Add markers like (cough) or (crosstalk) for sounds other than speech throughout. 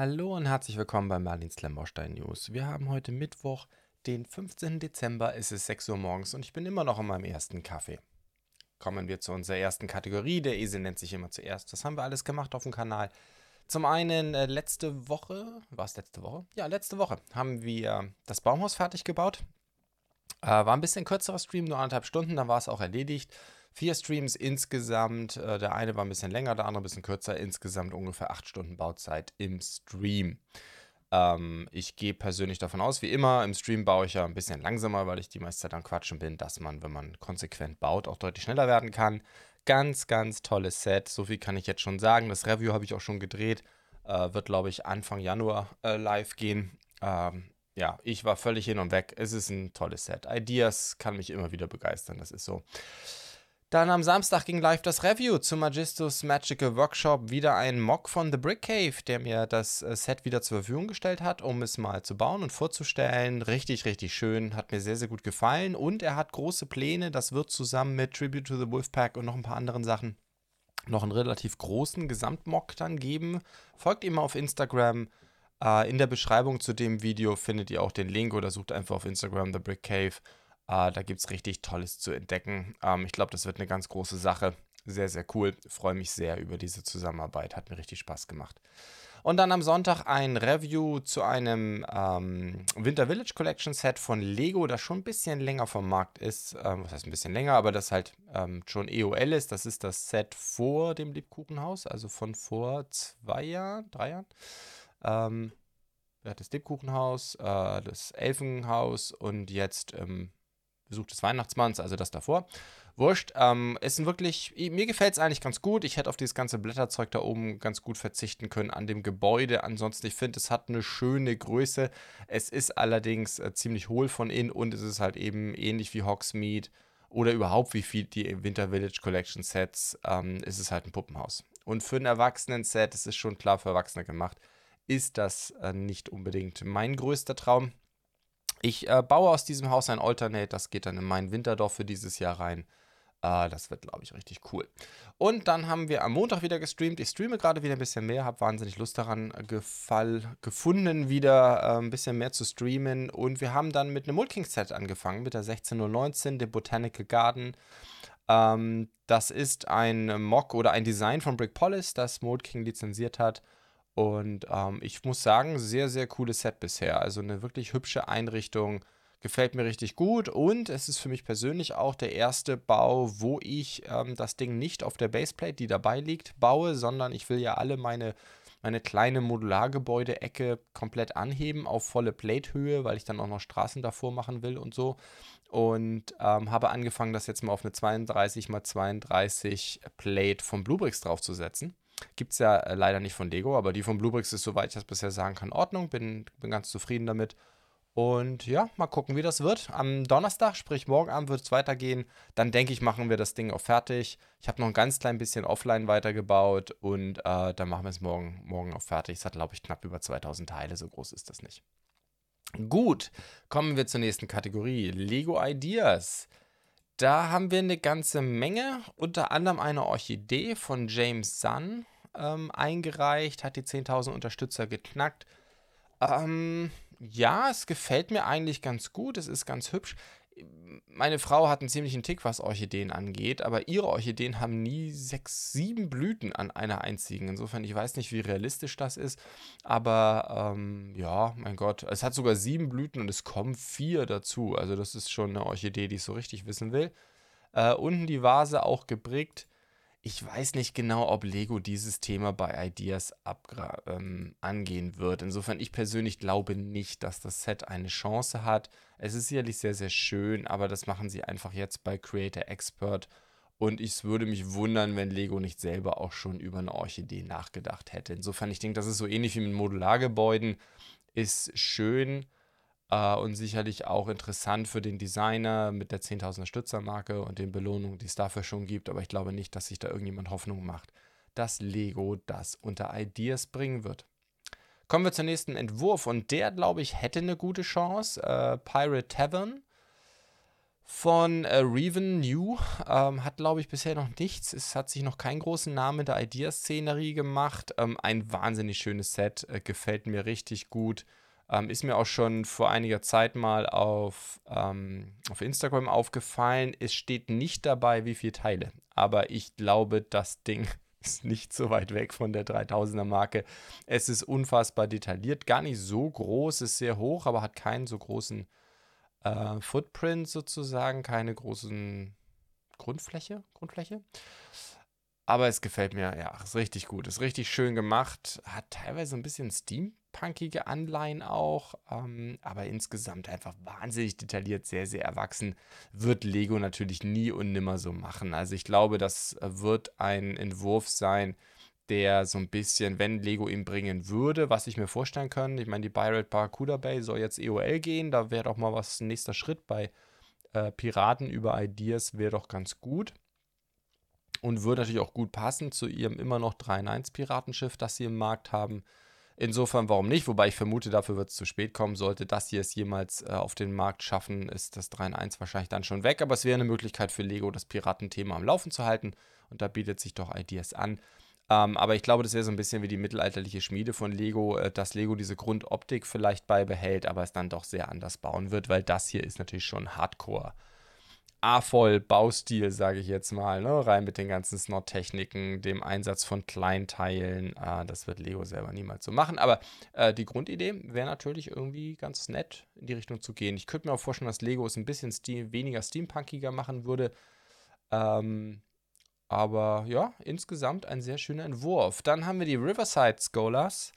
Hallo und herzlich willkommen bei Marlins Lemberstein News. Wir haben heute Mittwoch, den 15. Dezember, es ist 6 Uhr morgens und ich bin immer noch in meinem ersten Kaffee. Kommen wir zu unserer ersten Kategorie. Der Esel nennt sich immer zuerst. Das haben wir alles gemacht auf dem Kanal. Zum einen äh, letzte Woche, war es letzte Woche? Ja, letzte Woche haben wir das Baumhaus fertig gebaut. Äh, war ein bisschen kürzerer Stream, nur anderthalb Stunden, dann war es auch erledigt. Vier Streams insgesamt. Äh, der eine war ein bisschen länger, der andere ein bisschen kürzer. Insgesamt ungefähr acht Stunden Bauzeit im Stream. Ähm, ich gehe persönlich davon aus, wie immer, im Stream baue ich ja ein bisschen langsamer, weil ich die meiste Zeit am Quatschen bin, dass man, wenn man konsequent baut, auch deutlich schneller werden kann. Ganz, ganz tolles Set. So viel kann ich jetzt schon sagen. Das Review habe ich auch schon gedreht. Äh, wird, glaube ich, Anfang Januar äh, live gehen. Ähm, ja, ich war völlig hin und weg. Es ist ein tolles Set. Ideas kann mich immer wieder begeistern. Das ist so. Dann am Samstag ging live das Review zu Magistus Magical Workshop. Wieder ein Mock von The Brick Cave, der mir das äh, Set wieder zur Verfügung gestellt hat, um es mal zu bauen und vorzustellen. Richtig, richtig schön. Hat mir sehr, sehr gut gefallen. Und er hat große Pläne. Das wird zusammen mit Tribute to the Wolfpack und noch ein paar anderen Sachen noch einen relativ großen Gesamtmock dann geben. Folgt ihm auf Instagram. Äh, in der Beschreibung zu dem Video findet ihr auch den Link oder sucht einfach auf Instagram The Brick Cave. Äh, da gibt es richtig Tolles zu entdecken. Ähm, ich glaube, das wird eine ganz große Sache. Sehr, sehr cool. Freue mich sehr über diese Zusammenarbeit. Hat mir richtig Spaß gemacht. Und dann am Sonntag ein Review zu einem ähm, Winter Village Collection Set von Lego, das schon ein bisschen länger vom Markt ist. Ähm, was heißt ein bisschen länger, aber das halt ähm, schon EOL ist. Das ist das Set vor dem Lebkuchenhaus, also von vor zwei Jahren, drei Jahren. Ähm, das Lebkuchenhaus, äh, das Elfenhaus und jetzt ähm, Besuch des Weihnachtsmanns, also das davor. Wurscht. Ähm, ist ein wirklich, mir gefällt es eigentlich ganz gut. Ich hätte auf dieses ganze Blätterzeug da oben ganz gut verzichten können an dem Gebäude. Ansonsten, ich finde, es hat eine schöne Größe. Es ist allerdings äh, ziemlich hohl von innen und es ist halt eben ähnlich wie Hogsmeade oder überhaupt wie viel die Winter Village Collection Sets, ähm, ist es halt ein Puppenhaus. Und für ein Erwachsenen-Set, es ist schon klar für Erwachsene gemacht, ist das äh, nicht unbedingt mein größter Traum. Ich äh, baue aus diesem Haus ein Alternate, das geht dann in mein Winterdorf für dieses Jahr rein. Äh, das wird, glaube ich, richtig cool. Und dann haben wir am Montag wieder gestreamt. Ich streame gerade wieder ein bisschen mehr, habe wahnsinnig Lust daran gefall, gefunden, wieder äh, ein bisschen mehr zu streamen. Und wir haben dann mit einem Mulking-Set angefangen, mit der 16019, dem Botanical Garden. Ähm, das ist ein Mock oder ein Design von Brick Police, das Mold King lizenziert hat. Und ähm, ich muss sagen, sehr, sehr cooles Set bisher. Also eine wirklich hübsche Einrichtung. Gefällt mir richtig gut. Und es ist für mich persönlich auch der erste Bau, wo ich ähm, das Ding nicht auf der Baseplate, die dabei liegt, baue, sondern ich will ja alle meine, meine kleine Modulargebäude-Ecke komplett anheben auf volle Platehöhe, weil ich dann auch noch Straßen davor machen will und so. Und ähm, habe angefangen, das jetzt mal auf eine 32 x 32 Plate von Bluebricks draufzusetzen. Gibt es ja äh, leider nicht von Lego, aber die von Bluebricks ist, soweit ich das bisher sagen kann, Ordnung. Bin, bin ganz zufrieden damit. Und ja, mal gucken, wie das wird. Am Donnerstag, sprich morgen Abend, wird es weitergehen. Dann denke ich, machen wir das Ding auch fertig. Ich habe noch ein ganz klein bisschen offline weitergebaut und äh, dann machen wir es morgen, morgen auch fertig. Es hat, glaube ich, knapp über 2000 Teile. So groß ist das nicht. Gut, kommen wir zur nächsten Kategorie. Lego Ideas. Da haben wir eine ganze Menge, unter anderem eine Orchidee von James Sun ähm, eingereicht, hat die 10.000 Unterstützer geknackt. Ähm, ja, es gefällt mir eigentlich ganz gut, es ist ganz hübsch. Meine Frau hat einen ziemlichen Tick, was Orchideen angeht, aber ihre Orchideen haben nie sechs, sieben Blüten an einer einzigen. Insofern, ich weiß nicht, wie realistisch das ist, aber ähm, ja, mein Gott, es hat sogar sieben Blüten und es kommen vier dazu. Also, das ist schon eine Orchidee, die ich so richtig wissen will. Äh, unten die Vase auch gebrickt ich weiß nicht genau, ob Lego dieses Thema bei Ideas ähm, angehen wird. Insofern, ich persönlich glaube nicht, dass das Set eine Chance hat. Es ist sicherlich sehr, sehr schön, aber das machen sie einfach jetzt bei Creator Expert. Und ich würde mich wundern, wenn Lego nicht selber auch schon über eine Orchidee nachgedacht hätte. Insofern, ich denke, das ist so ähnlich wie mit Modulargebäuden. Ist schön, äh, und sicherlich auch interessant für den Designer mit der 10.000er Stützermarke und den Belohnungen, die es dafür schon gibt. Aber ich glaube nicht, dass sich da irgendjemand Hoffnung macht, dass Lego das unter Ideas bringen wird. Kommen wir zum nächsten Entwurf und der, glaube ich, hätte eine gute Chance. Äh, Pirate Tavern von äh, Reven New. Ähm, hat, glaube ich, bisher noch nichts. Es hat sich noch keinen großen Namen in der Ideaszenerie gemacht. Ähm, ein wahnsinnig schönes Set. Äh, gefällt mir richtig gut. Ähm, ist mir auch schon vor einiger Zeit mal auf, ähm, auf Instagram aufgefallen. Es steht nicht dabei, wie viele Teile. Aber ich glaube, das Ding (laughs) ist nicht so weit weg von der 3000er Marke. Es ist unfassbar detailliert. Gar nicht so groß, ist sehr hoch, aber hat keinen so großen äh, Footprint sozusagen, keine großen Grundfläche, Grundfläche. Aber es gefällt mir, ja, ist richtig gut, ist richtig schön gemacht, hat teilweise ein bisschen steampunkige Anleihen auch, ähm, aber insgesamt einfach wahnsinnig detailliert, sehr, sehr erwachsen. Wird Lego natürlich nie und nimmer so machen. Also ich glaube, das wird ein Entwurf sein, der so ein bisschen, wenn Lego ihn bringen würde, was ich mir vorstellen kann. Ich meine, die Pirate Barracuda Bay soll jetzt EOL gehen, da wäre doch mal was nächster Schritt bei äh, Piraten über Ideas, wäre doch ganz gut. Und würde natürlich auch gut passen zu ihrem immer noch 3-in-1-Piratenschiff, das sie im Markt haben. Insofern, warum nicht? Wobei ich vermute, dafür wird es zu spät kommen. Sollte das hier es jemals äh, auf den Markt schaffen, ist das 3-in-1 wahrscheinlich dann schon weg. Aber es wäre eine Möglichkeit für Lego, das Piratenthema am Laufen zu halten. Und da bietet sich doch Ideas an. Ähm, aber ich glaube, das wäre so ein bisschen wie die mittelalterliche Schmiede von Lego, äh, dass Lego diese Grundoptik vielleicht beibehält, aber es dann doch sehr anders bauen wird, weil das hier ist natürlich schon Hardcore. A-voll Baustil, sage ich jetzt mal, ne? rein mit den ganzen Snot-Techniken, dem Einsatz von Kleinteilen. Äh, das wird Lego selber niemals so machen. Aber äh, die Grundidee wäre natürlich irgendwie ganz nett, in die Richtung zu gehen. Ich könnte mir auch vorstellen, dass Lego es ein bisschen Steam, weniger steampunkiger machen würde. Ähm, aber ja, insgesamt ein sehr schöner Entwurf. Dann haben wir die Riverside Scholars.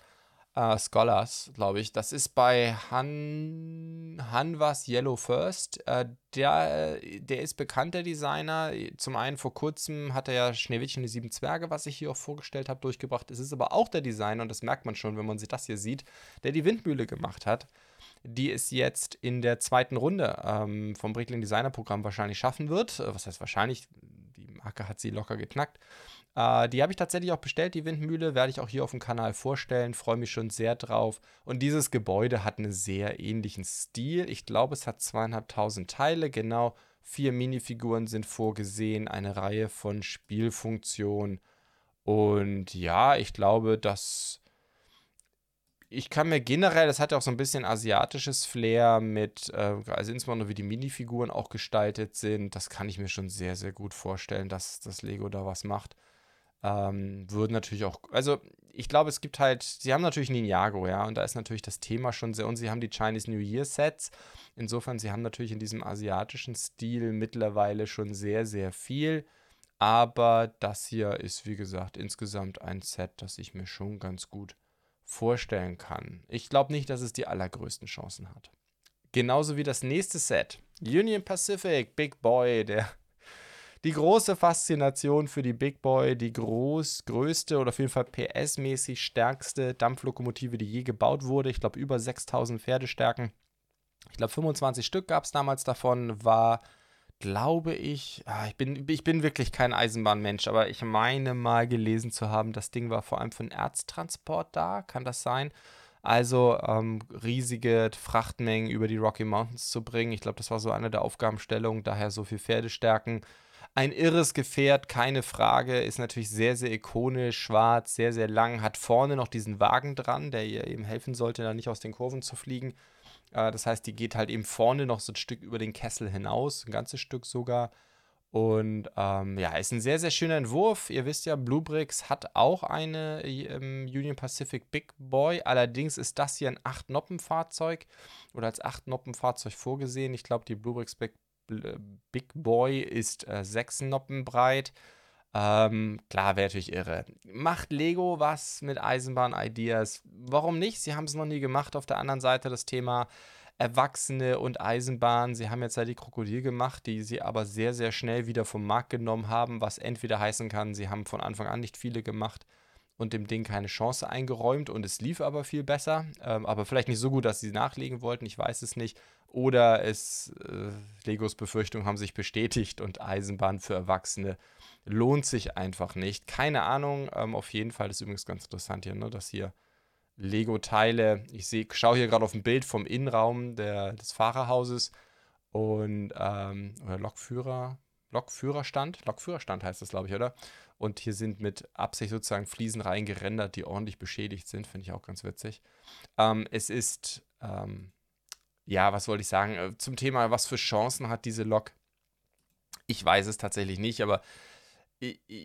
Äh, Scholars, glaube ich. Das ist bei Han, Hanvas Yellow First. Äh, der, der ist bekannt, der Designer. Zum einen vor kurzem hat er ja Schneewittchen die sieben Zwerge, was ich hier auch vorgestellt habe, durchgebracht. Es ist aber auch der Designer, und das merkt man schon, wenn man sich das hier sieht, der die Windmühle gemacht hat die es jetzt in der zweiten Runde ähm, vom Brickling Designer Programm wahrscheinlich schaffen wird. Äh, was heißt wahrscheinlich? Marke hat sie locker geknackt. Äh, die habe ich tatsächlich auch bestellt, die Windmühle, werde ich auch hier auf dem Kanal vorstellen, freue mich schon sehr drauf. Und dieses Gebäude hat einen sehr ähnlichen Stil. Ich glaube, es hat zweieinhalbtausend Teile, genau. Vier Minifiguren sind vorgesehen, eine Reihe von Spielfunktionen. Und ja, ich glaube, dass ich kann mir generell, das hat ja auch so ein bisschen asiatisches Flair mit, äh, also insbesondere wie die Minifiguren auch gestaltet sind, das kann ich mir schon sehr, sehr gut vorstellen, dass das Lego da was macht. Ähm, würden natürlich auch, also ich glaube, es gibt halt, sie haben natürlich Ninjago, ja, und da ist natürlich das Thema schon sehr, und sie haben die Chinese New Year Sets. Insofern, sie haben natürlich in diesem asiatischen Stil mittlerweile schon sehr, sehr viel. Aber das hier ist, wie gesagt, insgesamt ein Set, das ich mir schon ganz gut vorstellen kann. Ich glaube nicht, dass es die allergrößten Chancen hat. Genauso wie das nächste Set. Union Pacific, Big Boy, der, die große Faszination für die Big Boy, die groß, größte oder auf jeden Fall PS-mäßig stärkste Dampflokomotive, die je gebaut wurde. Ich glaube, über 6000 Pferdestärken. Ich glaube, 25 Stück gab es damals davon, war glaube ich, ah, ich, bin, ich bin wirklich kein Eisenbahnmensch, aber ich meine mal gelesen zu haben, das Ding war vor allem für einen Erztransport da, kann das sein? Also ähm, riesige Frachtmengen über die Rocky Mountains zu bringen. Ich glaube, das war so eine der Aufgabenstellungen, daher so viel Pferdestärken. Ein irres Gefährt, keine Frage, ist natürlich sehr, sehr ikonisch, schwarz, sehr, sehr lang, hat vorne noch diesen Wagen dran, der ihr eben helfen sollte, da nicht aus den Kurven zu fliegen. Äh, das heißt, die geht halt eben vorne noch so ein Stück über den Kessel hinaus, ein ganzes Stück sogar. Und ähm, ja, ist ein sehr, sehr schöner Entwurf. Ihr wisst ja, Bluebricks hat auch eine ähm, Union Pacific Big Boy. Allerdings ist das hier ein 8-Noppen-Fahrzeug oder als 8-Noppen-Fahrzeug vorgesehen. Ich glaube, die Bluebricks Big, Big Boy ist äh, 6 Noppen breit. Ähm, klar, wäre natürlich irre. Macht Lego was mit Eisenbahn-Ideas? Warum nicht? Sie haben es noch nie gemacht. Auf der anderen Seite das Thema Erwachsene und Eisenbahn. Sie haben jetzt ja die Krokodil gemacht, die sie aber sehr, sehr schnell wieder vom Markt genommen haben, was entweder heißen kann, sie haben von Anfang an nicht viele gemacht und dem Ding keine Chance eingeräumt und es lief aber viel besser, ähm, aber vielleicht nicht so gut, dass sie nachlegen wollten, ich weiß es nicht. Oder es, äh, Legos Befürchtungen haben sich bestätigt und Eisenbahn für Erwachsene lohnt sich einfach nicht. Keine Ahnung, ähm, auf jeden Fall ist übrigens ganz interessant hier, ne, dass hier Lego-Teile, ich seh, schaue hier gerade auf ein Bild vom Innenraum der, des Fahrerhauses und ähm, oder Lokführer, Lokführerstand, Lokführerstand heißt das, glaube ich, oder? Und hier sind mit Absicht sozusagen Fliesen reingerendert, die ordentlich beschädigt sind, finde ich auch ganz witzig. Ähm, es ist, ähm, ja, was wollte ich sagen, äh, zum Thema, was für Chancen hat diese Lok? Ich weiß es tatsächlich nicht, aber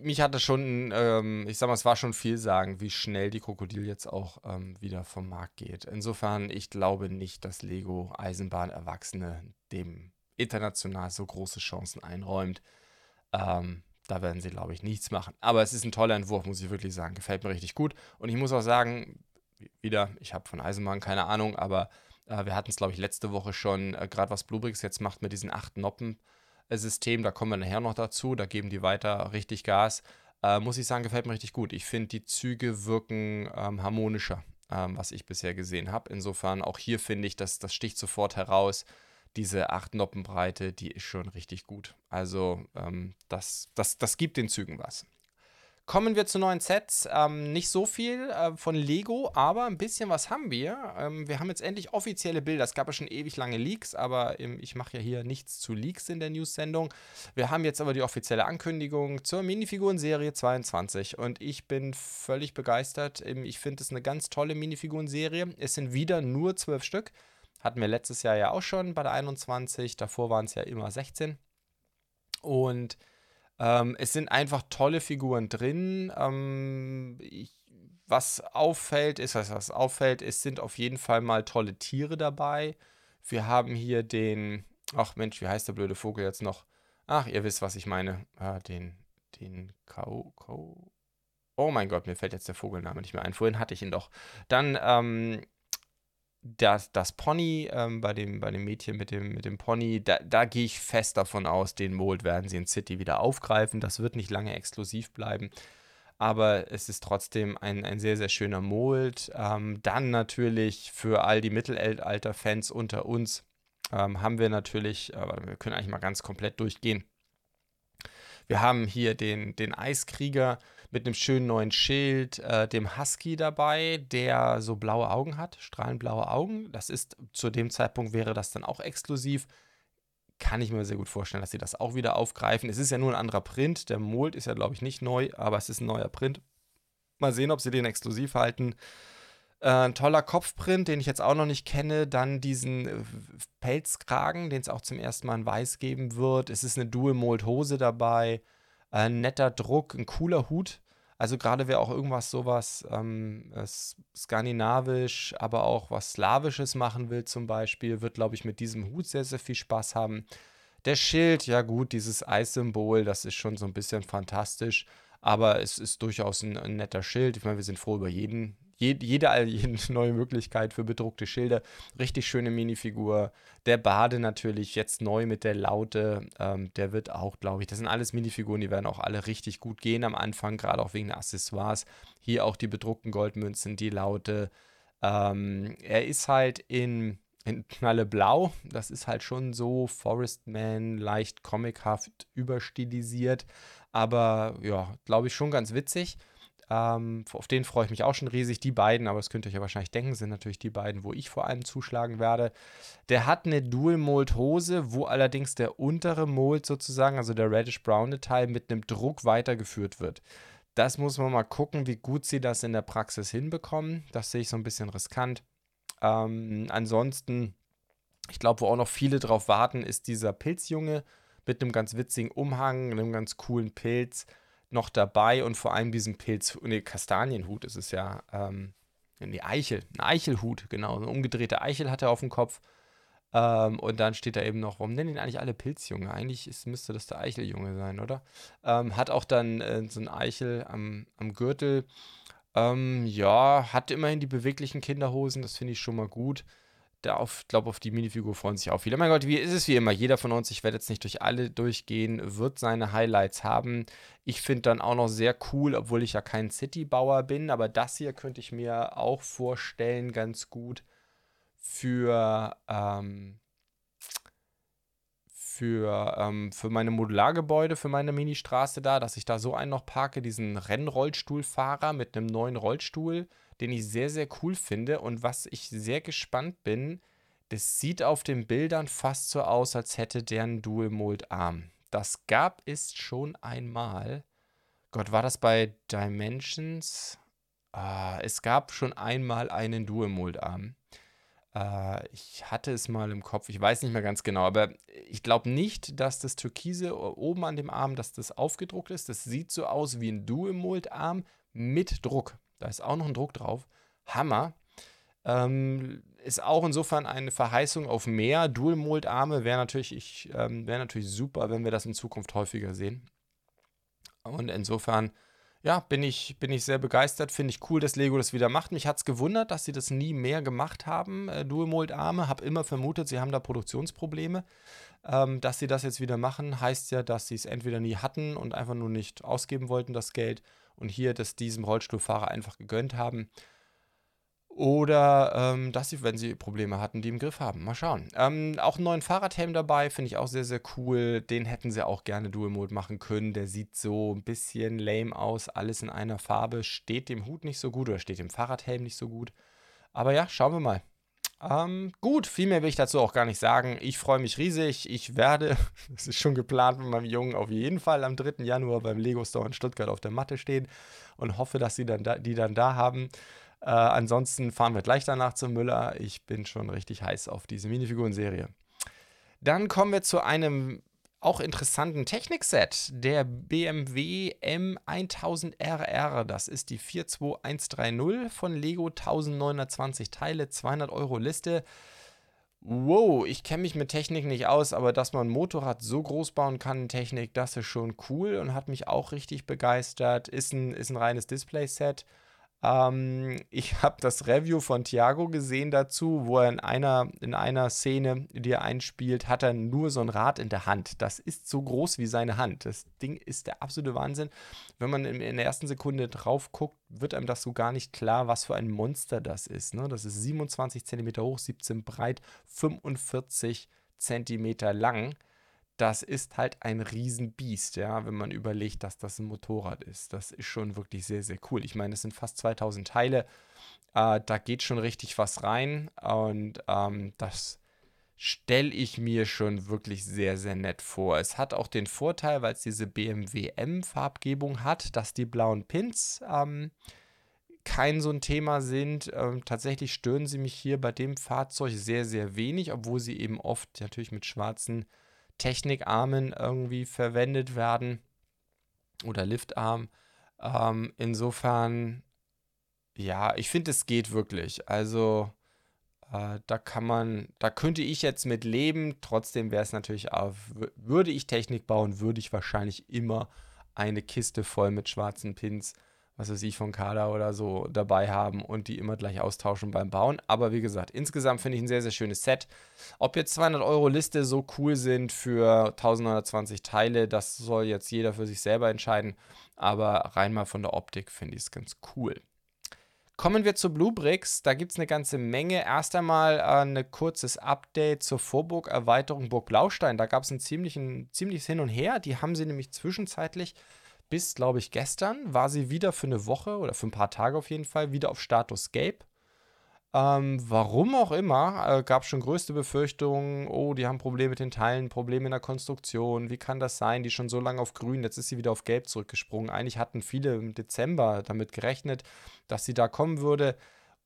mich hatte schon, ähm, ich sag mal, es war schon viel sagen, wie schnell die Krokodil jetzt auch ähm, wieder vom Markt geht. Insofern, ich glaube nicht, dass Lego Eisenbahn Erwachsene dem international so große Chancen einräumt. Ähm, da werden sie, glaube ich, nichts machen. Aber es ist ein toller Entwurf, muss ich wirklich sagen. Gefällt mir richtig gut. Und ich muss auch sagen, wieder, ich habe von Eisenbahn keine Ahnung, aber äh, wir hatten es, glaube ich, letzte Woche schon, äh, gerade was Bluebricks jetzt macht mit diesen acht Noppen. System, da kommen wir nachher noch dazu, da geben die weiter richtig Gas. Äh, muss ich sagen, gefällt mir richtig gut. Ich finde, die Züge wirken ähm, harmonischer, ähm, was ich bisher gesehen habe. Insofern auch hier finde ich, dass das sticht sofort heraus. Diese 8 Noppenbreite, die ist schon richtig gut. Also ähm, das, das, das gibt den Zügen was. Kommen wir zu neuen Sets. Ähm, nicht so viel äh, von Lego, aber ein bisschen was haben wir. Ähm, wir haben jetzt endlich offizielle Bilder. Es gab ja schon ewig lange Leaks, aber ähm, ich mache ja hier nichts zu Leaks in der News-Sendung. Wir haben jetzt aber die offizielle Ankündigung zur Minifiguren-Serie 22 und ich bin völlig begeistert. Ähm, ich finde es eine ganz tolle Minifiguren-Serie. Es sind wieder nur zwölf Stück. Hatten wir letztes Jahr ja auch schon bei der 21. Davor waren es ja immer 16. Und ähm, es sind einfach tolle Figuren drin. Ähm, ich, was auffällt, ist, was, was auffällt, es sind auf jeden Fall mal tolle Tiere dabei. Wir haben hier den, ach Mensch, wie heißt der blöde Vogel jetzt noch? Ach, ihr wisst, was ich meine. Ah, den, den Kau, Kau. Oh mein Gott, mir fällt jetzt der Vogelname nicht mehr ein. Vorhin hatte ich ihn doch. Dann ähm, das, das Pony, ähm, bei, dem, bei dem Mädchen mit dem, mit dem Pony, da, da gehe ich fest davon aus, den Mold werden sie in City wieder aufgreifen. Das wird nicht lange exklusiv bleiben. Aber es ist trotzdem ein, ein sehr, sehr schöner Mold. Ähm, dann natürlich für all die Mittelalter-Fans unter uns ähm, haben wir natürlich, aber wir können eigentlich mal ganz komplett durchgehen. Wir haben hier den, den Eiskrieger, mit einem schönen neuen Schild, äh, dem Husky dabei, der so blaue Augen hat, strahlenblaue Augen. Das ist zu dem Zeitpunkt wäre das dann auch exklusiv. Kann ich mir sehr gut vorstellen, dass sie das auch wieder aufgreifen. Es ist ja nur ein anderer Print. Der Mold ist ja, glaube ich, nicht neu, aber es ist ein neuer Print. Mal sehen, ob sie den exklusiv halten. Äh, ein toller Kopfprint, den ich jetzt auch noch nicht kenne. Dann diesen äh, Pelzkragen, den es auch zum ersten Mal in Weiß geben wird. Es ist eine Dual-Mold-Hose dabei äh, netter Druck, ein cooler Hut. Also gerade wer auch irgendwas sowas ähm, skandinavisch, aber auch was slawisches machen will zum Beispiel, wird, glaube ich, mit diesem Hut sehr, sehr viel Spaß haben. Der Schild, ja gut, dieses Eissymbol, das ist schon so ein bisschen fantastisch, aber es ist durchaus ein, ein netter Schild. Ich meine, wir sind froh über jeden, jede, (laughs) jede neue Möglichkeit für bedruckte Schilder. Richtig schöne Minifigur. Der Bade natürlich jetzt neu mit der Laute. Ähm, der wird auch, glaube ich, das sind alles Minifiguren, die werden auch alle richtig gut gehen am Anfang, gerade auch wegen der Accessoires. Hier auch die bedruckten Goldmünzen, die Laute. Ähm, er ist halt in, in Blau. Das ist halt schon so Forestman, leicht comichaft überstilisiert. Aber ja, glaube ich schon ganz witzig. Ähm, auf den freue ich mich auch schon riesig. Die beiden, aber das könnt ihr euch ja wahrscheinlich denken, sind natürlich die beiden, wo ich vor allem zuschlagen werde. Der hat eine Dual-Mold-Hose, wo allerdings der untere Mold sozusagen, also der reddish-braune Teil, mit einem Druck weitergeführt wird. Das muss man mal gucken, wie gut sie das in der Praxis hinbekommen. Das sehe ich so ein bisschen riskant. Ähm, ansonsten, ich glaube, wo auch noch viele drauf warten, ist dieser Pilzjunge mit einem ganz witzigen Umhang, einem ganz coolen Pilz noch dabei und vor allem diesen Pilz, ne, Kastanienhut ist es ja, ähm, die Eichel, ein Eichelhut, genau, eine umgedrehte Eichel hat er auf dem Kopf. Ähm, und dann steht da eben noch, warum nennen ihn eigentlich alle Pilzjunge? Eigentlich ist, müsste das der Eicheljunge sein, oder? Ähm, hat auch dann äh, so ein Eichel am, am Gürtel. Ähm, ja, hat immerhin die beweglichen Kinderhosen, das finde ich schon mal gut da glaube auf die Minifigur freuen sich auch viele. Mein Gott, wie ist es wie immer? Jeder von uns, ich werde jetzt nicht durch alle durchgehen, wird seine Highlights haben. Ich finde dann auch noch sehr cool, obwohl ich ja kein City-Bauer bin, aber das hier könnte ich mir auch vorstellen, ganz gut für, ähm, für, ähm, für meine Modulargebäude, für meine Ministraße da, dass ich da so einen noch parke, diesen Rennrollstuhlfahrer mit einem neuen Rollstuhl den ich sehr, sehr cool finde und was ich sehr gespannt bin, Das sieht auf den Bildern fast so aus, als hätte der einen Dual-Mold-Arm. Das gab es schon einmal. Gott, war das bei Dimensions? Ah, es gab schon einmal einen Dual-Mold-Arm. Äh, ich hatte es mal im Kopf, ich weiß nicht mehr ganz genau, aber ich glaube nicht, dass das Türkise oben an dem Arm, dass das aufgedruckt ist. Das sieht so aus wie ein Dual-Mold-Arm mit Druck. Da ist auch noch ein Druck drauf. Hammer. Ähm, ist auch insofern eine Verheißung auf mehr Dual-Mold-Arme. Wäre natürlich, ähm, wär natürlich super, wenn wir das in Zukunft häufiger sehen. Und insofern, ja, bin ich, bin ich sehr begeistert. Finde ich cool, dass Lego das wieder macht. Mich hat es gewundert, dass sie das nie mehr gemacht haben, äh, Dual-Mold-Arme. Habe immer vermutet, sie haben da Produktionsprobleme. Ähm, dass sie das jetzt wieder machen, heißt ja, dass sie es entweder nie hatten und einfach nur nicht ausgeben wollten, das Geld. Und hier das diesem Rollstuhlfahrer einfach gegönnt haben. Oder ähm, dass sie, wenn sie Probleme hatten, die im Griff haben. Mal schauen. Ähm, auch einen neuen Fahrradhelm dabei, finde ich auch sehr, sehr cool. Den hätten sie auch gerne Dual Mode machen können. Der sieht so ein bisschen lame aus. Alles in einer Farbe. Steht dem Hut nicht so gut oder steht dem Fahrradhelm nicht so gut. Aber ja, schauen wir mal. Ähm, gut, viel mehr will ich dazu auch gar nicht sagen. Ich freue mich riesig. Ich werde, (laughs) das ist schon geplant mit meinem Jungen, auf jeden Fall am 3. Januar beim Lego Store in Stuttgart auf der Matte stehen und hoffe, dass sie dann da, die dann da haben. Äh, ansonsten fahren wir gleich danach zum Müller. Ich bin schon richtig heiß auf diese Minifiguren-Serie. Dann kommen wir zu einem auch interessanten Technikset, der BMW M1000RR. Das ist die 42130 von Lego, 1920 Teile, 200 Euro Liste. Wow, ich kenne mich mit Technik nicht aus, aber dass man ein Motorrad so groß bauen kann Technik, das ist schon cool und hat mich auch richtig begeistert. Ist ein, ist ein reines Display-Set. Ähm, ich (laughs) habe das Review von Thiago gesehen dazu, wo er in einer, in einer Szene, die er einspielt, hat er nur so ein Rad in der Hand. Das ist so groß wie seine Hand. Das Ding ist der absolute Wahnsinn. Wenn man in, der ersten Sekunde drauf guckt, wird einem das so gar nicht klar, was für ein Monster das ist. Ne? Das ist 27 cm hoch, 17 breit, 45 cm lang das ist halt ein Riesenbiest, ja, wenn man überlegt, dass das ein Motorrad ist. Das ist schon wirklich sehr, sehr cool. Ich meine, es sind fast 2000 Teile. Äh, da geht schon richtig was rein und ähm, das stelle ich mir schon wirklich sehr, sehr nett vor. Es hat auch den Vorteil, weil es diese BMW M-Farbgebung hat, dass die blauen Pins ähm, kein so ein Thema sind. Ähm, tatsächlich stören sie mich hier bei dem Fahrzeug sehr, sehr wenig, obwohl sie eben oft natürlich mit schwarzen Technikarmen irgendwie verwendet werden oder Liftarm. Ähm, insofern, ja, ich finde, es geht wirklich. Also, äh, da kann man, da könnte ich jetzt mit leben. Trotzdem wäre es natürlich auch, würde ich Technik bauen, würde ich wahrscheinlich immer eine Kiste voll mit schwarzen Pins was weiß ich, von Kader oder so dabei haben und die immer gleich austauschen beim Bauen. Aber wie gesagt, insgesamt finde ich ein sehr, sehr schönes Set. Ob jetzt 200 Euro Liste so cool sind für 1920 Teile, das soll jetzt jeder für sich selber entscheiden. Aber rein mal von der Optik finde ich es ganz cool. Kommen wir zu Bluebricks. Da gibt es eine ganze Menge. Erst einmal äh, ein kurzes Update zur Vorburg-Erweiterung Burg Blaustein. Da gab es ein ziemliches Hin und Her. Die haben sie nämlich zwischenzeitlich bis, glaube ich, gestern war sie wieder für eine Woche oder für ein paar Tage auf jeden Fall wieder auf Status Gelb. Ähm, warum auch immer, äh, gab schon größte Befürchtungen, oh, die haben Probleme mit den Teilen, Probleme in der Konstruktion, wie kann das sein, die schon so lange auf grün, jetzt ist sie wieder auf gelb zurückgesprungen. Eigentlich hatten viele im Dezember damit gerechnet, dass sie da kommen würde.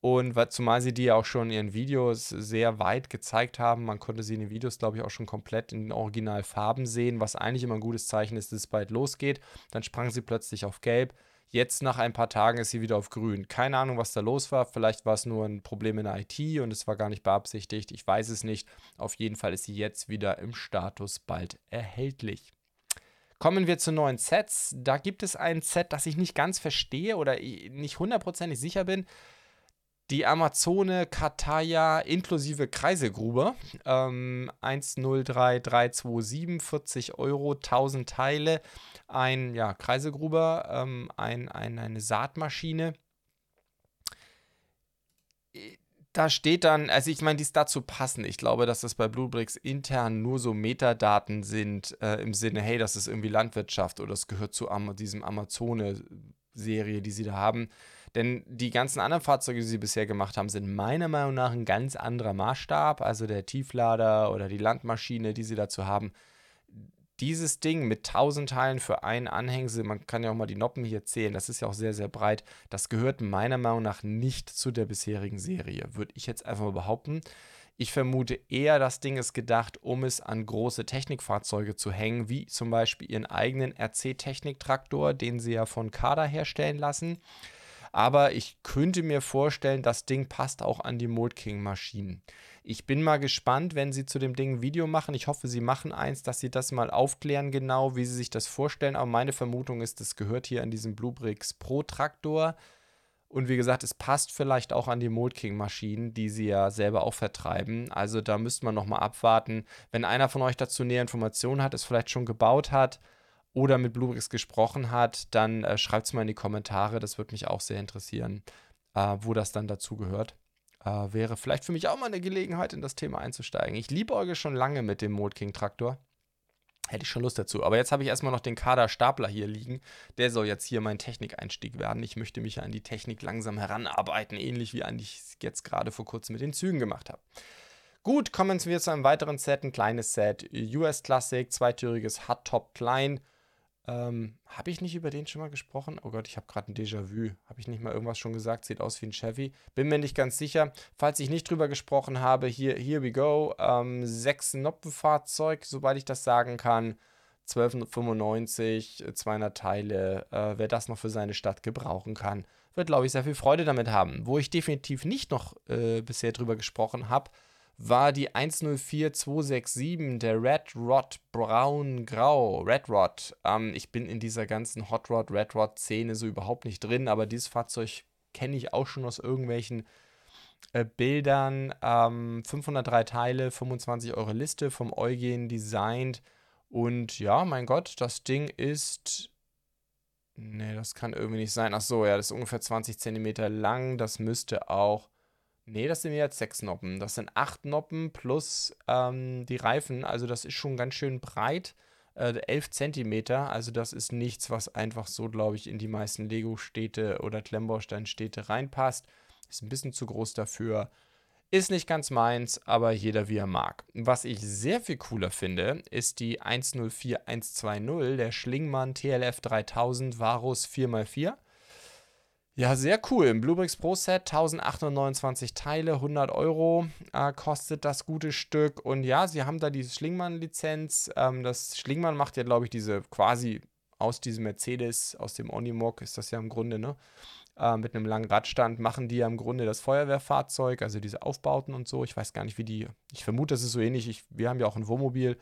Und zumal sie die ja auch schon in ihren Videos sehr weit gezeigt haben, man konnte sie in den Videos, glaube ich, auch schon komplett in den Originalfarben sehen, was eigentlich immer ein gutes Zeichen ist, dass es bald losgeht. Dann sprang sie plötzlich auf Gelb. Jetzt nach ein paar Tagen ist sie wieder auf Grün. Keine Ahnung, was da los war. Vielleicht war es nur ein Problem in der IT und es war gar nicht beabsichtigt. Ich weiß es nicht. Auf jeden Fall ist sie jetzt wieder im Status bald erhältlich. Kommen wir zu neuen Sets. Da gibt es ein Set, das ich nicht ganz verstehe oder nicht hundertprozentig sicher bin die Amazone Kataya inklusive Kreisegruber. Ähm, 103327, 40 Euro, 1000 Teile. Ein ja, Kreisegruber, ähm, ein, ein, eine Saatmaschine. Da steht dann, also ich meine, die ist dazu passend. Ich glaube, dass das bei Bluebricks intern nur so Metadaten sind, äh, im Sinne, hey, das ist irgendwie Landwirtschaft oder das gehört zu Am diesem Amazone Serie, die sie da haben. Denn die ganzen anderen Fahrzeuge, die sie bisher gemacht haben, sind meiner Meinung nach ein ganz anderer Maßstab. Also der Tieflader oder die Landmaschine, die sie dazu haben. Dieses Ding mit 1000 Teilen für einen Anhängsel, man kann ja auch mal die Noppen hier zählen, das ist ja auch sehr, sehr breit, das gehört meiner Meinung nach nicht zu der bisherigen Serie, würde ich jetzt einfach mal behaupten. Ich vermute eher, das Ding ist gedacht, um es an große Technikfahrzeuge zu hängen, wie zum Beispiel ihren eigenen RC-Technik-Traktor, den sie ja von Kada herstellen lassen. Aber ich könnte mir vorstellen, das Ding passt auch an die Mold King Maschinen. Ich bin mal gespannt, wenn sie zu dem Ding ein Video machen. Ich hoffe, sie machen eins, dass sie das mal aufklären, genau, wie sie sich das vorstellen. Aber meine Vermutung ist, es gehört hier an diesen Bluebricks Pro Traktor. Und wie gesagt, es passt vielleicht auch an die Mold King Maschinen, die sie ja selber auch vertreiben. Also da müsste man nochmal abwarten. Wenn einer von euch dazu näher Informationen hat, es vielleicht schon gebaut hat, oder mit Bluebricks gesprochen hat, dann äh, schreibt es mal in die Kommentare. Das würde mich auch sehr interessieren, äh, wo das dann dazu gehört. Äh, wäre vielleicht für mich auch mal eine Gelegenheit, in das Thema einzusteigen. Ich liebäuge schon lange mit dem Mold King Traktor. Hätte ich schon Lust dazu. Aber jetzt habe ich erstmal noch den Kader Stapler hier liegen. Der soll jetzt hier mein Technikeinstieg werden. Ich möchte mich an die Technik langsam heranarbeiten, ähnlich wie ich es jetzt gerade vor kurzem mit den Zügen gemacht habe. Gut, kommen wir zu einem weiteren Set, ein kleines Set. US Classic, zweitüriges Hardtop Klein. Ähm, habe ich nicht über den schon mal gesprochen? Oh Gott, ich habe gerade ein Déjà-vu. Habe ich nicht mal irgendwas schon gesagt? Sieht aus wie ein Chevy. Bin mir nicht ganz sicher. Falls ich nicht drüber gesprochen habe, hier, here we go. Ähm, sechs Noppenfahrzeug, soweit ich das sagen kann. 1295, 200 Teile. Äh, wer das noch für seine Stadt gebrauchen kann, wird, glaube ich, sehr viel Freude damit haben. Wo ich definitiv nicht noch äh, bisher drüber gesprochen habe, war die 104267, der Red Rod Braun Grau. Red Rod. Ähm, ich bin in dieser ganzen Hot Rod, Red Rod Szene so überhaupt nicht drin, aber dieses Fahrzeug kenne ich auch schon aus irgendwelchen äh, Bildern. Ähm, 503 Teile, 25 Euro Liste vom Eugen designt. Und ja, mein Gott, das Ding ist. Nee, das kann irgendwie nicht sein. Ach so, ja, das ist ungefähr 20 Zentimeter lang. Das müsste auch Nee, das sind jetzt sechs Noppen. Das sind acht Noppen plus ähm, die Reifen. Also das ist schon ganz schön breit. Äh, 11 Zentimeter. Also das ist nichts, was einfach so, glaube ich, in die meisten Lego-Städte oder Klemmbaustein-Städte reinpasst. Ist ein bisschen zu groß dafür. Ist nicht ganz meins, aber jeder wie er mag. Was ich sehr viel cooler finde, ist die 104120, der Schlingmann TLF 3000 Varus 4x4. Ja, sehr cool. Im Bluebricks Pro Set 1829 Teile, 100 Euro äh, kostet das gute Stück. Und ja, sie haben da diese Schlingmann-Lizenz. Ähm, das Schlingmann macht ja, glaube ich, diese quasi aus diesem Mercedes, aus dem Onimog ist das ja im Grunde, ne? Äh, mit einem langen Radstand machen die ja im Grunde das Feuerwehrfahrzeug, also diese Aufbauten und so. Ich weiß gar nicht, wie die. Ich vermute, das ist so ähnlich. Ich, wir haben ja auch ein Wohnmobil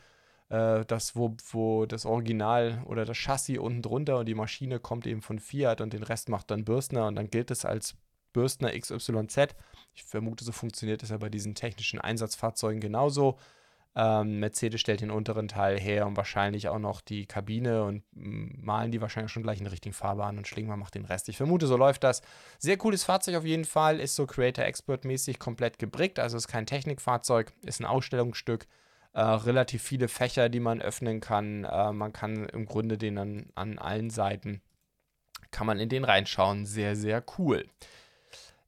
äh, das, wo, wo das Original oder das Chassis unten drunter und die Maschine kommt eben von Fiat und den Rest macht dann Bürstner und dann gilt es als Bürstner XYZ. Ich vermute, so funktioniert es ja bei diesen technischen Einsatzfahrzeugen genauso. Ähm, Mercedes stellt den unteren Teil her und wahrscheinlich auch noch die Kabine und malen die wahrscheinlich schon gleich in der richtigen Farbe an und Schlingmann macht den Rest. Ich vermute, so läuft das. Sehr cooles Fahrzeug auf jeden Fall, ist so Creator Expert mäßig komplett gebrickt, also ist kein Technikfahrzeug, ist ein Ausstellungsstück äh, relativ viele Fächer, die man öffnen kann. Äh, man kann im Grunde den an, an allen Seiten, kann man in den reinschauen. Sehr, sehr cool.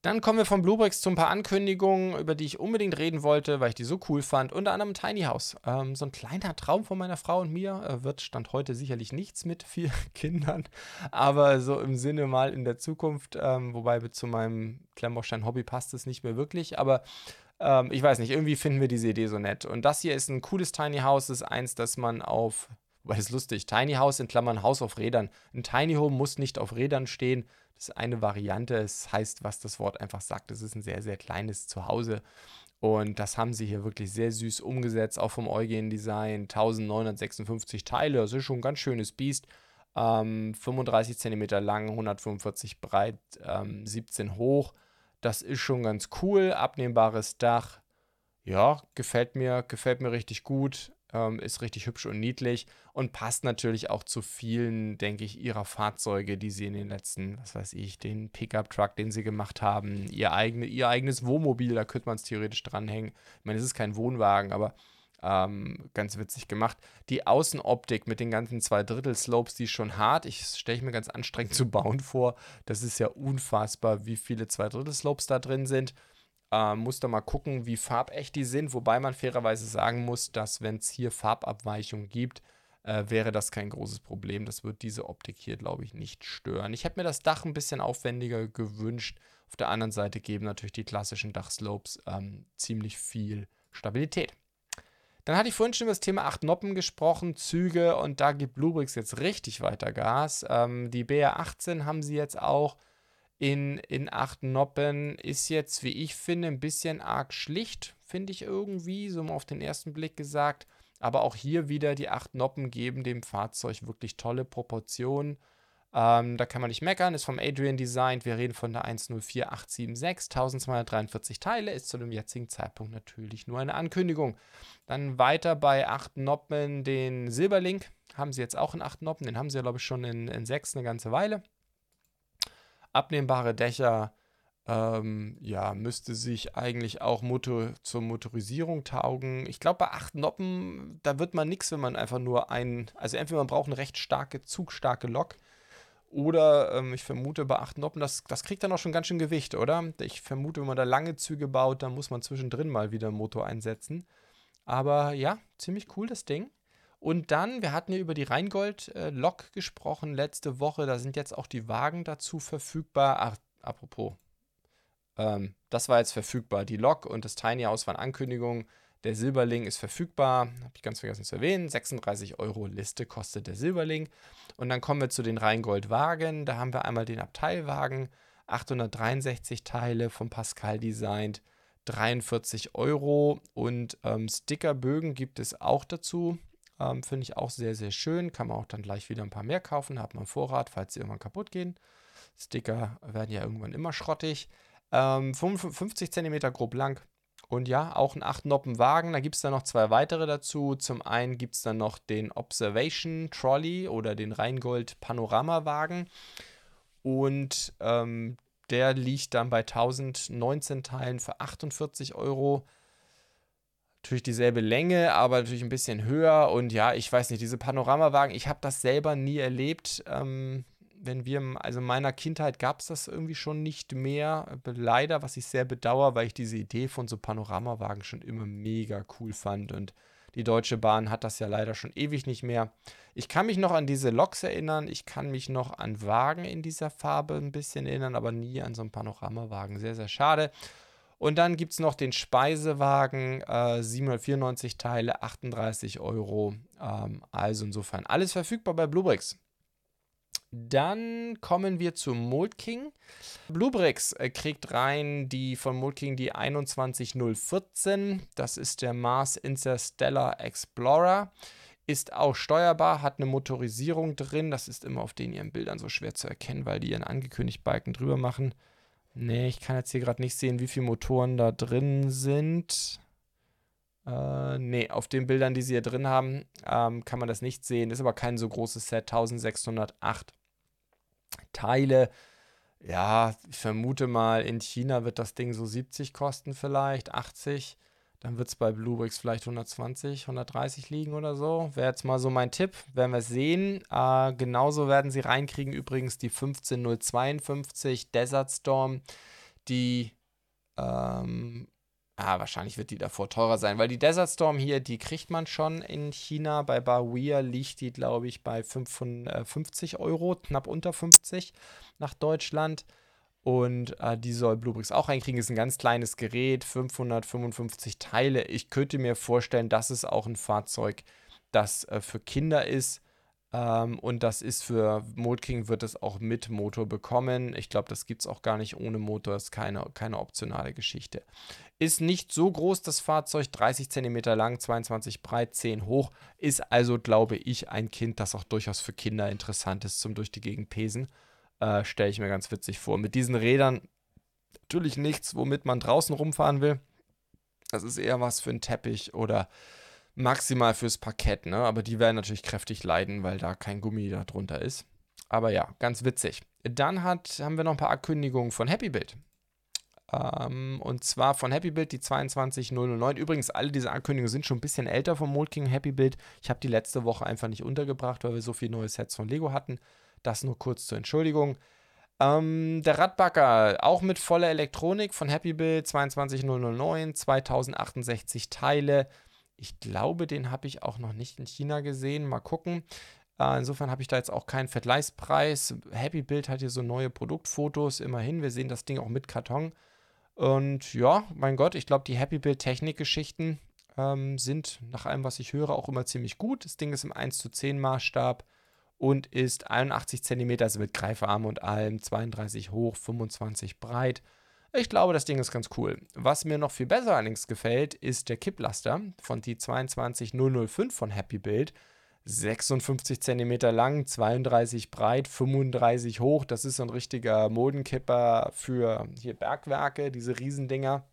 Dann kommen wir von Bluebricks zu ein paar Ankündigungen, über die ich unbedingt reden wollte, weil ich die so cool fand. Unter anderem Tiny House. Ähm, so ein kleiner Traum von meiner Frau und mir. Äh, wird Stand heute sicherlich nichts mit vier (laughs) Kindern. Aber so im Sinne mal in der Zukunft, ähm, wobei zu meinem Klemmbaustein-Hobby passt es nicht mehr wirklich. Aber ähm, ich weiß nicht, irgendwie finden wir diese Idee so nett. Und das hier ist ein cooles Tiny House, das ist eins, das man auf, weil es lustig, Tiny House in Klammern Haus auf Rädern. Ein Tiny Home muss nicht auf Rädern stehen. Das ist eine Variante. Es heißt, was das Wort einfach sagt. Es ist ein sehr, sehr kleines Zuhause. Und das haben sie hier wirklich sehr süß umgesetzt, auch vom Eugen Design. 1956 Teile, das ist schon ein ganz schönes Biest. Ähm, 35 cm lang, 145 breit, ähm, 17 hoch. Das ist schon ganz cool. Abnehmbares Dach. Ja, gefällt mir, gefällt mir richtig gut. Ähm, ist richtig hübsch und niedlich und passt natürlich auch zu vielen, denke ich, ihrer Fahrzeuge, die sie in den letzten, was weiß ich, den Pickup-Truck, den sie gemacht haben, ihr, eigene, ihr eigenes Wohnmobil, da könnte man es theoretisch dranhängen. Ich meine, es ist kein Wohnwagen, aber Ähm, ganz witzig gemacht. Die Außenoptik mit den ganzen zwei Drittel Slopes, die ist schon hart. Ich stelle mir ganz anstrengend (laughs) zu bauen vor. Das ist ja unfassbar, wie viele zwei Drittel Slopes da drin sind. Ähm, muss da mal gucken, wie farbecht die sind. Wobei man fairerweise sagen muss, dass wenn es hier Farbabweichungen gibt, äh, wäre das kein großes Problem. Das wird diese Optik hier, glaube ich, nicht stören. Ich hätte mir das Dach ein bisschen aufwendiger gewünscht. Auf der anderen Seite geben natürlich die klassischen Dachslopes ähm, ziemlich viel Stabilität. Dann hatte ich vorhin schon über das Thema 8 Noppen gesprochen, Züge und da gibt Bluebricks jetzt richtig weiter Gas. Ähm, die BR18 haben sie jetzt auch in, in 8 Noppen. Ist jetzt, wie ich finde, ein bisschen arg schlicht, finde ich irgendwie, so mal auf den ersten Blick gesagt. Aber auch hier wieder die 8 Noppen geben dem Fahrzeug wirklich tolle Proportionen. Ähm, da kann man nicht meckern, ist vom Adrian designt. Wir reden von der 104876, 1243 Teile, ist zu dem jetzigen Zeitpunkt natürlich nur eine Ankündigung. Dann weiter bei 8 Noppen den Silberlink. Haben sie jetzt auch in 8 Noppen, den haben sie ja, glaube ich, schon in, in 6 eine ganze Weile. Abnehmbare Dächer, ähm, ja, müsste sich eigentlich auch Motor zur Motorisierung taugen. Ich glaube, bei 8 Noppen, da wird man nichts, wenn man einfach nur ein, also entweder man braucht eine recht starke, zugstarke Lok oder ähm, ich vermute bei 8 Noppen, das, das kriegt dann auch schon ganz schön Gewicht, oder? Ich vermute, wenn man da lange Züge baut, dann muss man zwischendrin mal wieder einen Motor einsetzen. Aber ja, ziemlich cool das Ding. Und dann, wir hatten ja über die Rheingold-Lok äh, gesprochen letzte Woche. Da sind jetzt auch die Wagen dazu verfügbar. Ach, apropos, ähm, das war jetzt verfügbar. Die Lok und das Tiny House waren Ankündigungen. Der Silberling ist verfügbar, habe ich ganz vergessen zu erwähnen. 36 Euro Liste kostet der Silberling. Und dann kommen wir zu den Rheingold-Wagen. Da haben wir einmal den Abteilwagen, 863 Teile von Pascal designt, 43 Euro. Und ähm, Stickerbögen gibt es auch dazu. Ähm, Finde ich auch sehr, sehr schön. Kann man auch dann gleich wieder ein paar mehr kaufen. Hat man Vorrat, falls sie irgendwann kaputt gehen. Sticker werden ja irgendwann immer schrottig. Ähm, 55 cm grob lang, und ja, auch ein 8-Noppen-Wagen. Da gibt es dann noch zwei weitere dazu. Zum einen gibt es dann noch den Observation Trolley oder den Rheingold Panorama-Wagen. Und ähm, der liegt dann bei 1019 Teilen für 48 Euro. Natürlich dieselbe Länge, aber natürlich ein bisschen höher. Und ja, ich weiß nicht, diese Panoramawagen, ich habe das selber nie erlebt. Ähm, wenn wir, also in meiner Kindheit gab es das irgendwie schon nicht mehr. Leider, was ich sehr bedauere, weil ich diese Idee von so Panoramawagen schon immer mega cool fand. Und die Deutsche Bahn hat das ja leider schon ewig nicht mehr. Ich kann mich noch an diese Loks erinnern. Ich kann mich noch an Wagen in dieser Farbe ein bisschen erinnern, aber nie an so einen Panoramawagen. Sehr, sehr schade. Und dann gibt es noch den Speisewagen, äh, 794 Teile, 38 Euro. Ähm, also insofern alles verfügbar bei Bluebricks. Dann kommen wir zu Mold King. Bluebricks äh, kriegt rein die von Mold King die 21014. Das ist der Mars Interstellar Explorer. Ist auch steuerbar, hat eine Motorisierung drin. Das ist immer auf den ihren Bildern so schwer zu erkennen, weil die ihren angekündigt Balken drüber machen. Nee, ich kann jetzt hier gerade nicht sehen, wie viele Motoren da drin sind. Äh, nee, auf den Bildern, die sie hier drin haben, ähm, kann man das nicht sehen. Ist aber kein so großes Set. 1608 Teile. Ja, ich vermute mal, in China wird das Ding so 70 kosten vielleicht, 80. Dann wird es bei Bluebricks vielleicht 120, 130 liegen oder so. Wäre jetzt mal so mein Tipp. Werden wir sehen. Äh, genauso werden sie reinkriegen übrigens die 15052 Desert Storm, die ähm, Ah, wahrscheinlich wird die davor teurer sein, weil die Desert Storm hier, die kriegt man schon in China. Bei Bawia liegt die, glaube ich, bei 55 Euro, knapp unter 50 nach Deutschland. Und äh, die soll Bluebricks auch reinkriegen. Ist ein ganz kleines Gerät, 555 Teile. Ich könnte mir vorstellen, das ist auch ein Fahrzeug, das äh, für Kinder ist. Ähm, und das ist für Mold King wird es auch mit Motor bekommen. Ich glaube, das gibt es auch gar nicht ohne Motor. Das ist keine, keine optionale Geschichte. Ist nicht so groß, das Fahrzeug, 30 cm lang, 22 breit, 10 hoch. Ist also, glaube ich, ein Kind, das auch durchaus für Kinder interessant ist zum durch die Gegend pesen. Äh, Stelle ich mir ganz witzig vor. Mit diesen Rädern natürlich nichts, womit man draußen rumfahren will. Das ist eher was für einen Teppich oder maximal fürs Parkett, ne? Aber die werden natürlich kräftig leiden, weil da kein Gummi da drunter ist. Aber ja, ganz witzig. Dann hat, haben wir noch ein paar Ankündigungen von Happy Build. Ähm, und zwar von Happy Build die 22009. Übrigens, alle diese Ankündigungen sind schon ein bisschen älter vom Mold King Happy Build. Ich habe die letzte Woche einfach nicht untergebracht, weil wir so viele neue Sets von Lego hatten. Das nur kurz zur Entschuldigung. Ähm, der Radbagger, auch mit voller Elektronik von Happy Build 22009, 2068 Teile. Ich glaube, den habe ich auch noch nicht in China gesehen. Mal gucken. Äh, insofern habe ich da jetzt auch keinen Vergleichspreis. Happy Build hat hier so neue Produktfotos. Immerhin, wir sehen das Ding auch mit Karton. Und ja, mein Gott, ich glaube, die Happy Build Technikgeschichten ähm, sind nach allem, was ich höre, auch immer ziemlich gut. Das Ding ist im 1 zu 10 Maßstab und ist 81 cm, also mit Greifarm und allem, 32 hoch, 25 breit. Ich glaube, das Ding ist ganz cool. Was mir noch viel besser allerdings gefällt, ist der Kipplaster von die 22005 von Happy Build. 56 cm lang, 32 breit, 35 hoch. Das ist so ein richtiger Modenkipper für hier Bergwerke, diese Riesendinger.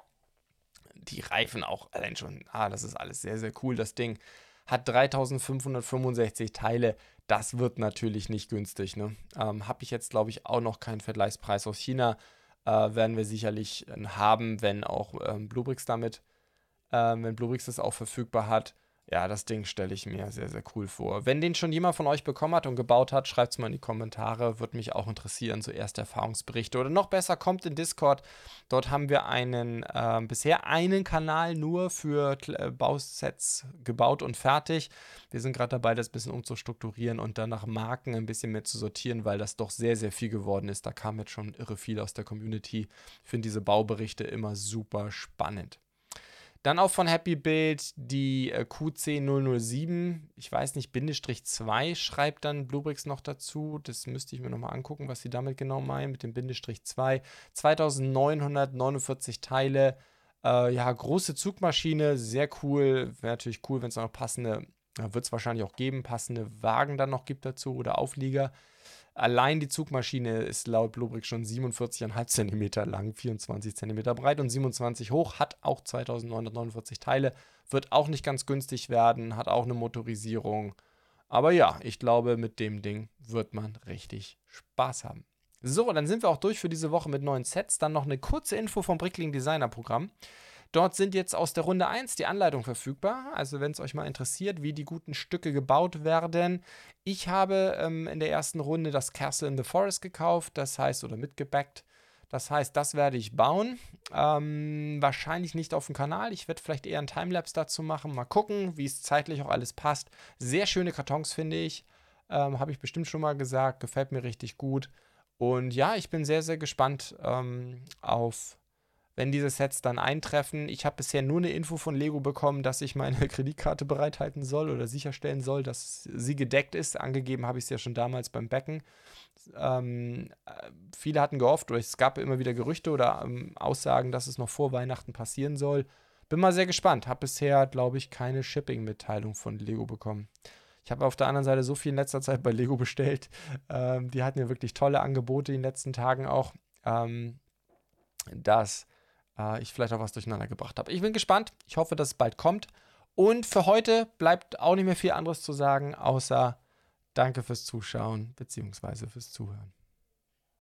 Die Reifen auch allein schon. Ah, das ist alles sehr, sehr cool. Das Ding hat 3565 Teile. Das wird natürlich nicht günstig. Ne? Ähm, Habe ich jetzt, glaube ich, auch noch keinen Vergleichspreis aus China. Äh, werden wir sicherlich äh, haben, wenn auch ähm, Bluebrix damit, äh, wenn Bluebrix das auch verfügbar hat. Ja, das Ding stelle ich mir sehr, sehr cool vor. Wenn den schon jemand von euch bekommen hat und gebaut hat, schreibt es mal in die Kommentare. Würde mich auch interessieren, so erste Erfahrungsberichte. Oder noch besser, kommt in Discord. Dort haben wir einen, äh, bisher einen Kanal nur für äh, Bausets gebaut und fertig. Wir sind gerade dabei, das ein bisschen umzustrukturieren und dann nach Marken ein bisschen mehr zu sortieren, weil das doch sehr, sehr viel geworden ist. Da kam jetzt schon irre viel aus der Community. Ich finde diese Bauberichte immer super spannend. Dann auch von Happy Build die äh, QC007, ich weiß nicht, Bindestrich 2 schreibt dann Bluebricks noch dazu. Das müsste ich mir nochmal angucken, was sie damit genau meinen, mit dem Bindestrich 2. 2949 Teile. Äh, ja, große Zugmaschine, sehr cool. Wäre natürlich cool, wenn es noch passende, wird es wahrscheinlich auch geben, passende Wagen dann noch gibt dazu oder Auflieger. Allein die Zugmaschine ist laut Bluebrick schon 47,5 cm lang, 24 cm breit und 27 hoch, hat auch 2949 Teile, wird auch nicht ganz günstig werden, hat auch eine Motorisierung. Aber ja, ich glaube, mit dem Ding wird man richtig Spaß haben. So, dann sind wir auch durch für diese Woche mit neuen Sets. Dann noch eine kurze Info vom Brickling Designer Programm. Dort sind jetzt aus der Runde 1 die Anleitung verfügbar. Also wenn es euch mal interessiert, wie die guten Stücke gebaut werden. Ich habe ähm, in der ersten Runde das Castle in the Forest gekauft, das heißt, oder mitgebackt. Das heißt, das werde ich bauen. Ähm, wahrscheinlich nicht auf dem Kanal. Ich werde vielleicht eher einen Timelapse dazu machen. Mal gucken, wie es zeitlich auch alles passt. Sehr schöne Kartons, finde ich. Ähm, habe ich bestimmt schon mal gesagt. Gefällt mir richtig gut. Und ja, ich bin sehr, sehr gespannt ähm, auf wenn diese Sets dann eintreffen. Ich habe bisher nur eine Info von Lego bekommen, dass ich meine (laughs) Kreditkarte bereithalten soll oder sicherstellen soll, dass sie gedeckt ist. Angegeben habe ich es ja schon damals beim Becken. Ähm, viele hatten gehofft, oder es gab immer wieder Gerüchte oder ähm, Aussagen, dass es noch vor Weihnachten passieren soll. Bin mal sehr gespannt. Habe bisher, glaube ich, keine Shipping-Mitteilung von Lego bekommen. Ich habe auf der anderen Seite so viel in letzter Zeit bei Lego bestellt. Ähm, die hatten ja wirklich tolle Angebote in den letzten Tagen auch, ähm, dass äh, ich vielleicht auch was durcheinander gebracht habe. Ich bin gespannt. Ich hoffe, dass es bald kommt. Und für heute bleibt auch nicht mehr viel anderes zu sagen, außer Danke fürs Zuschauen bzw. fürs Zuhören.